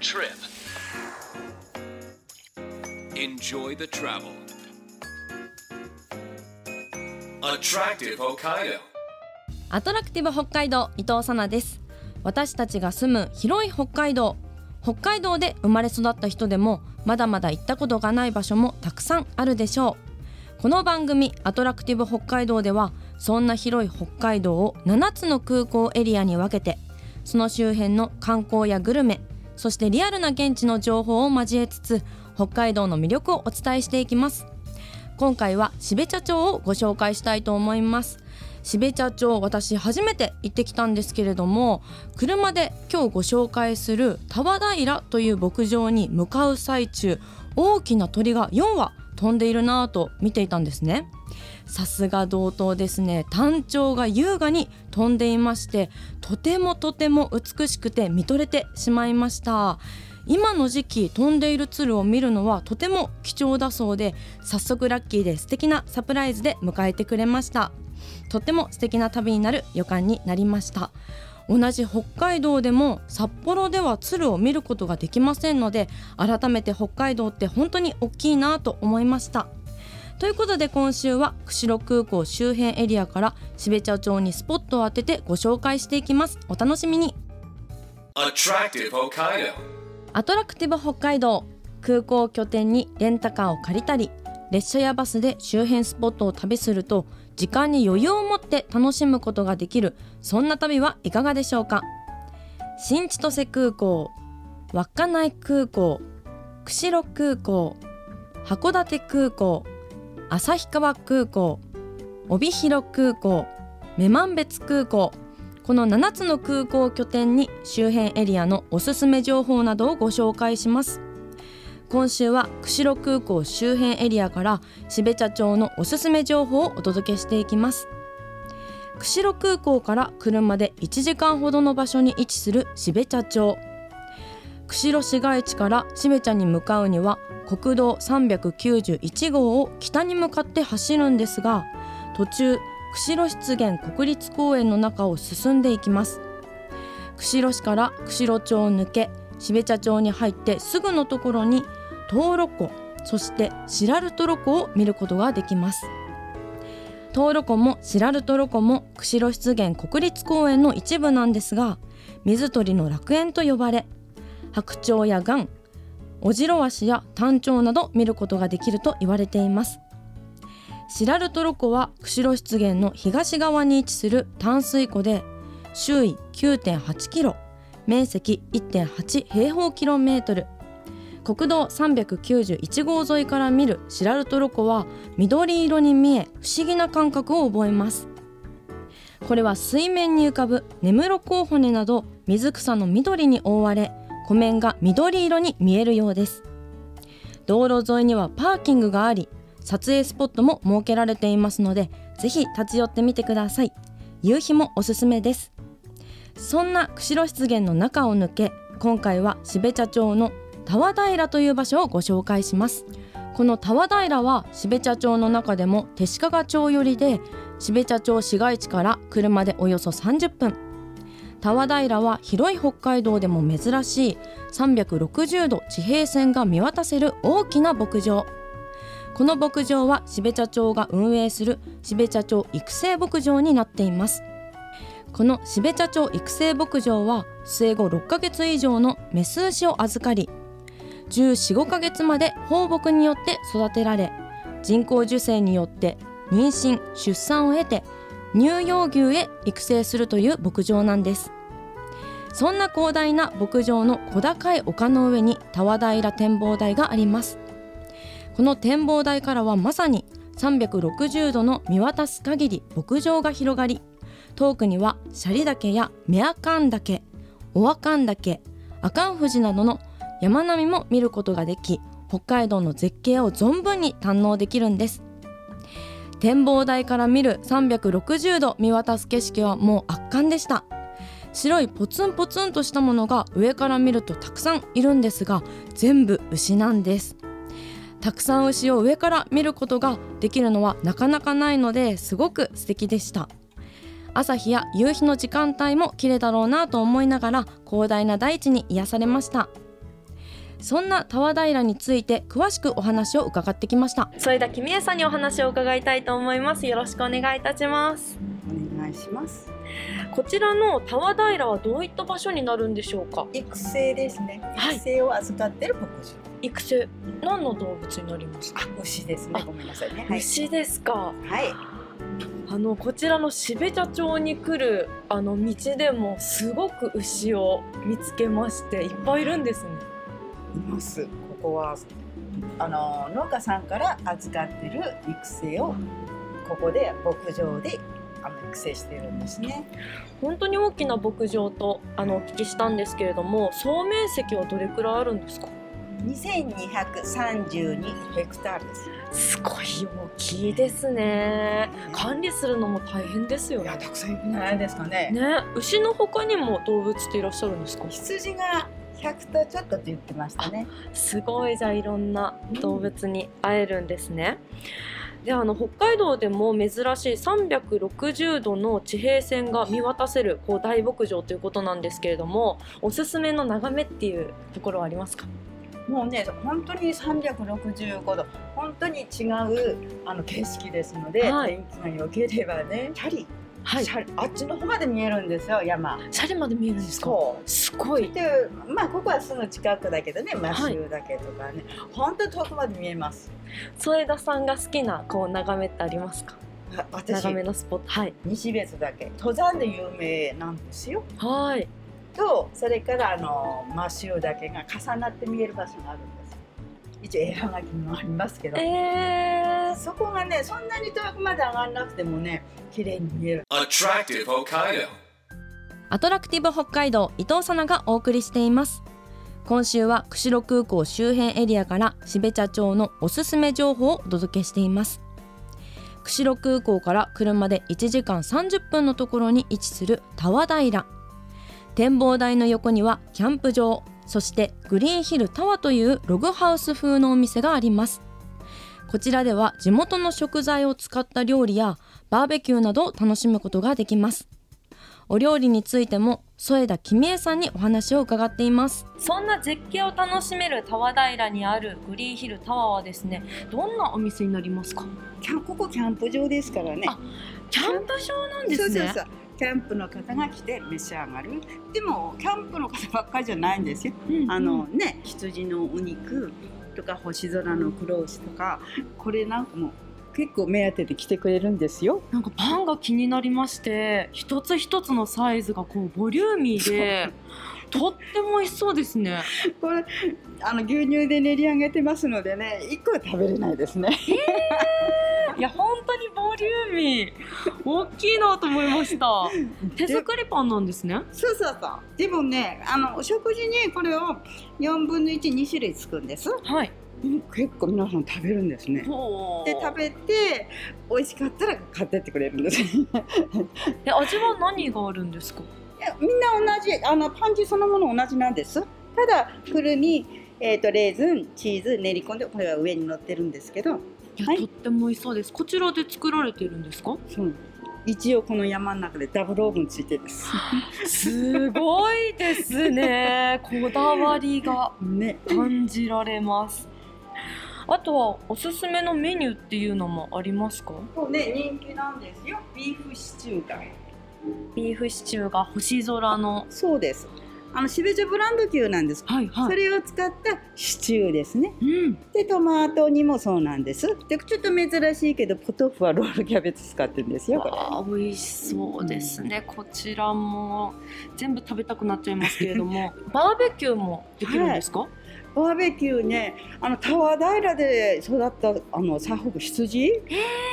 trip. Enjoy the travel. Attractive Hokkaido. アトラクティブ北海道伊藤さなです私たちが住む広い北海道北海道で生まれ育った人でもまだまだ行ったことがない場所もたくさんあるでしょうこの番組アトラクティブ北海道ではそんな広い北海道を7つの空港エリアに分けてその周辺の観光やグルメそしてリアルな現地の情報を交えつつ北海道の魅力をお伝えしていきます。今回は標茶町をご紹介したいと思います。標茶町私初めて行ってきたんですけれども車で今日ご紹介する田和平という牧場に向かう最中大きな鳥が4羽飛んでいるなぁと見ていたんですね。さすが同等ですね。単調が優雅に飛んでいましてとてもとても美しくて見とれてしまいました。今の時期飛んでいる鶴を見るのはとても貴重だそうで早速ラッキーで素敵なサプライズで迎えてくれました。とっても素敵な旅になる予感になりました。同じ北海道でも札幌では鶴を見ることができませんので改めて北海道って本当に大きいなと思いました。ということで今週は釧路空港周辺エリアから標茶町にスポットを当ててご紹介していきます。お楽しみに。Attractive Hokkaido. アトラクティブ北海道。空港を拠点にレンタカーを借りたり列車やバスで周辺スポットを旅すると時間に余裕を持って楽しむことができる。そんな旅はいかがでしょうか？新千歳空港稚内空港釧路空港函館空港旭川空港帯広空港女満別空港。この7つの空港を拠点に周辺エリアのおすすめ情報などをご紹介します。今週は釧路空港周辺エリアから標茶町のおすすめ情報をお届けしていきます。釧路空港から車で1時間ほどの場所に位置する標茶町。釧路市街地から標茶に向かうには国道391号を北に向かって走るんですが途中釧路湿原国立公園の中を進んでいきます。釧路市から釧路町を抜け標茶町に入ってすぐのところに灯籠湖そして白ルトロ湖を見ることができます。灯籠湖も白ルトロ湖も釧路湿原国立公園の一部なんですが水鳥の楽園と呼ばれ白鳥やガンオジロワシやタンチョウなど見ることができると言われています。白ルトロ湖は釧路湿原の東側に位置する淡水湖で周囲9.8キロ面積1.8平方キロメートル国道391号沿いから見る白ルトロ湖は緑色に見え不思議な感覚を覚えます。これは水面に浮かぶ根室候骨など水草の緑に覆われ湖面が緑色に見えるようです。道路沿いにはパーキングがあり撮影スポットも設けられていますのでぜひ立ち寄ってみてください。夕日もおすすめです。そんな釧路湿原の中を抜け今回は標茶町の田和平という場所をご紹介します。この田和平は標茶町の中でも手鹿町寄りで標茶町市街地から車でおよそ30分。田和平は広い北海道でも珍しい360度地平線が見渡せる大きな牧場。この牧場は標茶町が運営する標茶町育成牧場になっています。この標茶町育成牧場は生後6ヶ月以上のメス牛を預かり1415ヶ月まで放牧によって育てられ人工授精によって妊娠出産を経て乳幼牛へ育成するという牧場なんです。そんな広大な牧場の小高い丘の上に田和平展望台があります。この展望台からはまさに360度の見渡す限り牧場が広がり遠くにはシャリ岳やメアカン岳オアカン岳アカン富士などの山並みも見ることができ北海道の絶景を存分に堪能できるんです。展望台から見る360度見渡す景色はもう圧巻でした。白いポツンポツンとしたものが上から見るとたくさんいるんですが全部牛なんです。たくさん牛を上から見ることができるのはなかなかないのですごく素敵でした。朝日や夕日の時間帯も綺麗だろうなと思いながら広大な大地に癒されました。そんな田和平について詳しくお話を伺ってきましたそれでは君江さんにお話を伺いたいと思いますよろしくお願いいたしますお願いします。こちらの田和平はどういった場所になるんでしょうか？育成ですね。はい育成を預かってる牧場。育成何の動物になりますか？あ、牛ですねあ。ごめんなさいね。はい。牛ですかはい。あのこちらの標茶町に来るあの道でもすごく牛を見つけましていっぱいいるんですねいます。ここはあの農家さんから預かってる育成をここで牧場であの育成しているんですね。本当に大きな牧場とあのお聞きしたんですけれども総面積はどれくらいあるんですか？2232ヘクタールです。すごい大きいですね管理するのも大変ですよねいやたくさんいるんじゃないですかね。ね牛の他にも動物っていらっしゃるんですか？羊が100頭ちょっとって言ってましたね。すごいじゃあいろんな動物に会えるんですね。であの北海道でも珍しい360度の地平線が見渡せるこう大牧場ということなんですけれどもおすすめの眺めっていうところはありますか？もうね本当に365度本当に違うあの景色ですので、はい天気が良ければねチャリ、はい。あっちの方まで見えるんですよ山。シャレまで見えるんですか？すごい。でまあここはすぐ近くだけどねマシューだけとかね、本当遠くまで見えます。添田さんが好きなこう眺めってありますか？あ私。眺めのスポット。はい。西別だけ登山で有名なんですよ。はい。とそれからあのマシューだけが重なって見える場所があるんですよ。一応絵はがきにもありますけど。えー、そこがね、そんなに遠くまで上がらなくてもね、綺麗に見える。Attractive Hokkaido. アトラクティブ北海道伊藤さながお送りしています。今週は釧路空港周辺エリアから標茶町のおすすめ情報をお届けしています。釧路空港から車で1時間30分のところに位置する田和平展望台の横にはキャンプ場。そしてグリーンヒルタワーというログハウス風のお店があります。こちらでは地元の食材を使った料理やバーベキューなどを楽しむことができますお料理についても添田君江さんにお話を伺っていますそんな絶景を楽しめる田和平にあるグリーンヒルタワーはですねどんなお店になりますか？キャンここキャンプ場ですからね。あキャンプ場なんですねそうそうそう。キャンプの方が来て召し上がる。でもキャンプの方ばっかりじゃないんですよ。うんあのね、羊のお肉とか星空の黒牛とか、これなんかも結構目当てで来てくれるんですよ。なんかパンが気になりまして一つ一つのサイズがこうボリューミーでとっても美味しそうですねこれあの牛乳で練り上げてますのでね、一個は食べれないですね。いや本当にボリューミー大きいなと思いました手作りパンなんですねそうそうそう。でもね、あのお食事にこれを4分の1、2種類つくんです。はいうん結構皆さん食べるんですね。ほで食べて美味しかったら買ってってくれるんです。いえ味は何があるんですか？やみんな同じあのパンチそのもの同じなんです。ただくるみ、えー、とレーズンチーズ練り込んでこれは上に乗ってるんですけど、はいとっても美味しそうですこちらで作られてるんですか？そう一応この山の中でダブルオーブンついてです。すごいですねこだわりが ね。感じられますあとはおすすめのメニューっていうのもありますか？そうね人気なんですよ。ビーフシチューが。ビーフシチューが星空のそうです。あのシベジャブランド牛なんです。はいはそれを使ったシチューですね。うんでトマトにもそうなんです。でちょっと珍しいけどポトフはロールキャベツ使ってるんですよ。あ美味しそうですね、こちらも全部食べたくなっちゃいますけれども バーベキューもできるんですか、バーベキューね、あのタワー平で育ったあのサホク羊、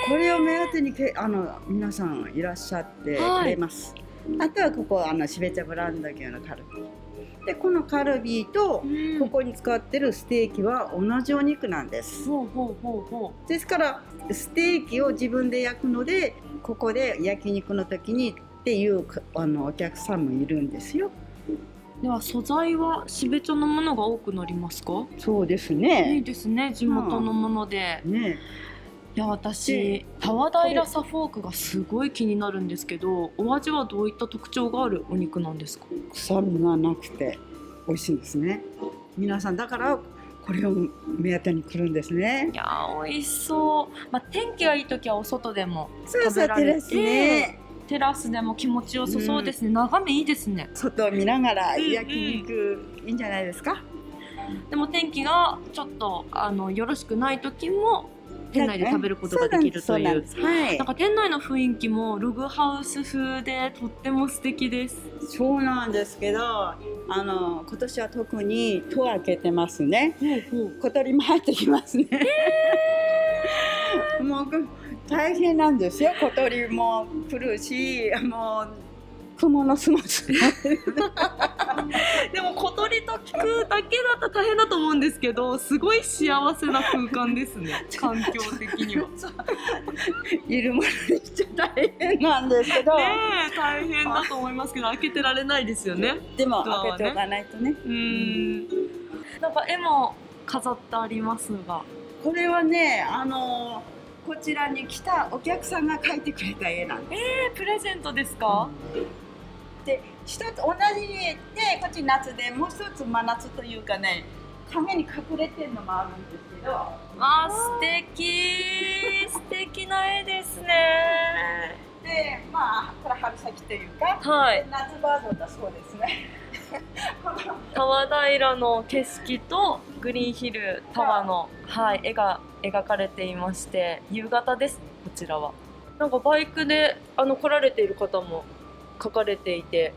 これを目当てにけあの皆さんいらっしゃってはいくれます。あとはここあのシベチャブランド牛のカルビ。でこのカルビとうんここに使ってるステーキは同じお肉なんです。ほうほうほうほですからステーキを自分で焼くのでここで焼肉の時にっていうかあのお客さんもいるんですよ。うでは素材は標茶のものが多くなりますか？そうですいいね。ですね地元のもので、ね。いや私タワ平サフォークがすごい気になるんですけどお味はどういった特徴があるお肉なんですか？臭みがなくて美味しいんですね。皆さんだからこれを目当てに来るんですね。いやー美味しそう、まあ、天気がいい時はお外でもそう食べられて。テラスねテラスでも気持ちよさそうですね、眺めいいですね。外を見ながらうんうん焼肉いいんじゃないですか、でも天気がちょっとあのよろしくない時も店内で食べることができるという。はい。なんか店内の雰囲気もログハウス風でとっても素敵です。そうなんですけどあの今年は特に戸を開けてますね。小鳥も入ってきますね、もう大変なんですよ小鳥も来るしもう蜘蛛の巣もつでも小鳥と聞くだけだと大変だと思うんですけど、すごい幸せな空間ですね。環境的には。いるものにしちゃ大変なんですけど、ねえ大変だと思いますけど開けてられないですよね。でもね開けておかないとねうーん。なんか絵も飾ってありますが。これはねあのこちらに来たお客さんが描いてくれた絵なんですえプレゼントですか？で一つ同じねこっち夏でもう一つ真夏というかね影に隠れてるのもあるんですけどあー素敵素敵な絵ですね。でまあこれ春先というかはい。夏バージョンだそうですね この タワ平の景色とグリーンヒルタワーの、はい、絵が描かれていまして夕方ですこちらは。なんかバイクであの来られている方も書かれていて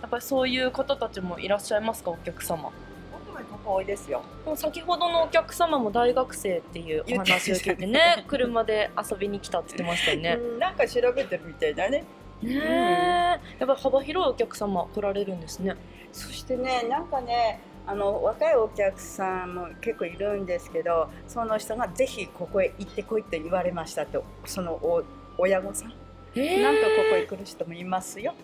やっぱりそういう方たちもいらっしゃいますかお客様。多いですよ。先ほどのお客様も大学生っていうお話を聞いてね車で遊びに来たって言ってましたよね。うん。なんか調べてるみたいだね。ねえ。やっぱり幅広いお客様来られるんですね。そしてねなんかねあの若いお客さんも結構いるんですけどその人がぜひここへ行ってこいって言われましたとそのお親御さん、え。なんとここへ来る人もいますよ。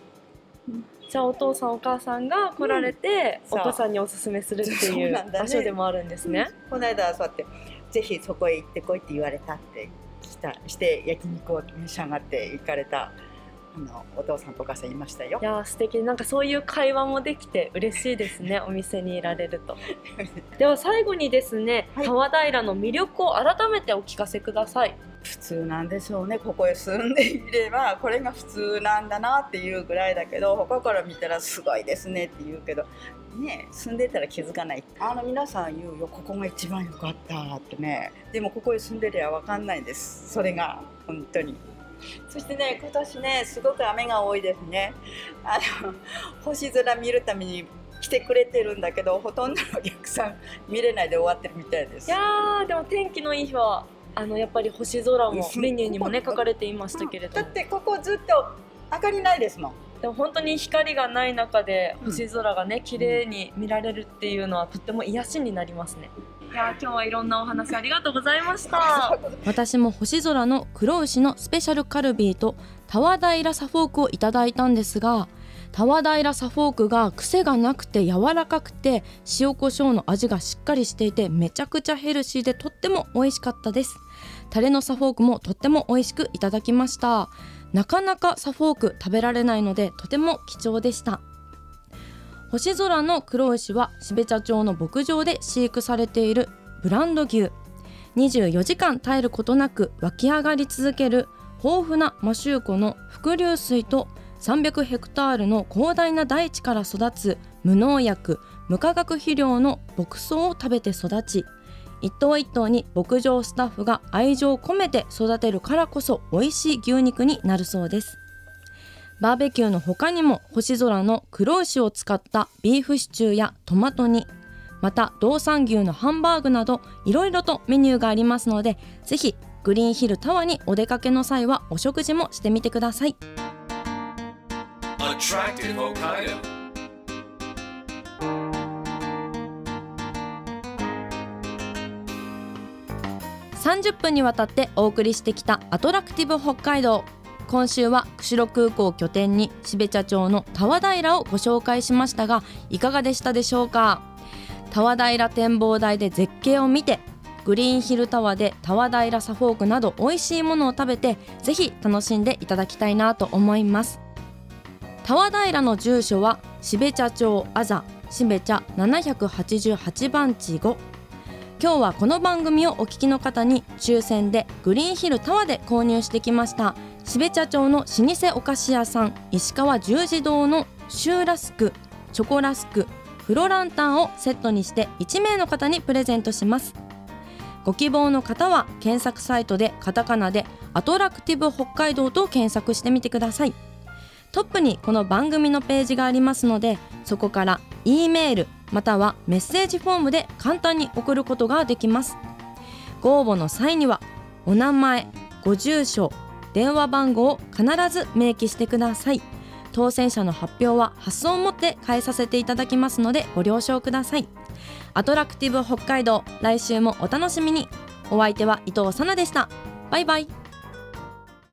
じゃあお父さんお母さんが来られて、うん。お子さんにおすすめするっていう場所でもあるんですね。この間はそうやってぜひそこへ行ってこいって言われたって来たして焼肉を召し上がって行かれたあのお父さんとお母さんいましたよ。い。やー素敵。なんかそういう会話もできて嬉しいですね。お店にいられると。では最後にですね、はい。川平の魅力を改めてお聞かせください。普通なんでしょうね。ここへ住んでいればこれが普通なんだなっていうぐらいだけど他から見たらすごいですねって言うけどね住んでたら気づかない。あの皆さん言うよ。ここが一番良かったってね。でもここへ住んでりゃ分かんないんです。それが本当にそしてね今年ねすごく雨が多いですね。あの星空見るために来てくれてるんだけどほとんどのお客さん見れないで終わってるみたいです。いやーでも天気のいい日はあのやっぱり星空もうん。メニューにもね書かれていましたけれども。だってここずっと明かりないですもん。でも本当に光がない中でうん。星空がね綺麗に見られるっていうのはとっても癒しになりますねいや今日はいろんなお話ありがとうございました。私も星空の黒牛のスペシャルカルビーとタワ平サフォークをいただいたんですがタワ平サフォークが癖がなくて柔らかくて塩コショウの味がしっかりしていてめちゃくちゃヘルシーでとっても美味しかったです。タレのサフォークもとっても美味しくいただきました。なかなかサフォーク食べられないのでとても貴重でした。星空の黒牛は標茶町の牧場で飼育されているブランド牛。24時間絶えることなく湧き上がり続ける豊富な摩周湖の伏流水と300ヘクタールの広大な大地から育つ無農薬無化学肥料の牧草を食べて育ち一頭一頭に牧場スタッフが愛情を込めて育てるからこそ美味しい牛肉になるそうです。バーベキューの他にも星空の黒牛を使ったビーフシチューやトマト煮また道産牛のハンバーグなどいろいろとメニューがありますのでぜひグリーンヒルタワーにお出かけの際はお食事もしてみてください Attractive Hokkaido. 30分にわたってお送りしてきたアトラクティブ北海道今週は釧路空港を拠点に標茶町のタワ平をご紹介しましたがいかがでしたでしょうか？タワ平展望台で絶景を見てグリーンヒルタワーでタワ平サフォークなど美味しいものを食べてぜひ楽しんでいただきたいなと思います。タワ平の住所は標茶町あざしべ茶788番地5今日はこの番組をお聞きの方に抽選でグリーンヒルタワーで購入してきました。標茶町の老舗お菓子屋さん石川十字堂のシューラスクチョコラスクフロランタンをセットにして1名の方にプレゼントします。ご希望の方は検索サイトでカタカナでアトラクティブ北海道と検索してみてください。トップにこの番組のページがありますのでそこから E メールまたはメッセージフォームで簡単に送ることができます。ご応募の際にはお名前ご住所電話番号を必ず明記してください。当選者の発表は発送をもって変えさせていただきますのでご了承ください。アトラクティブ北海道来週もお楽しみに。お相手は伊藤さなでした。バイバイ。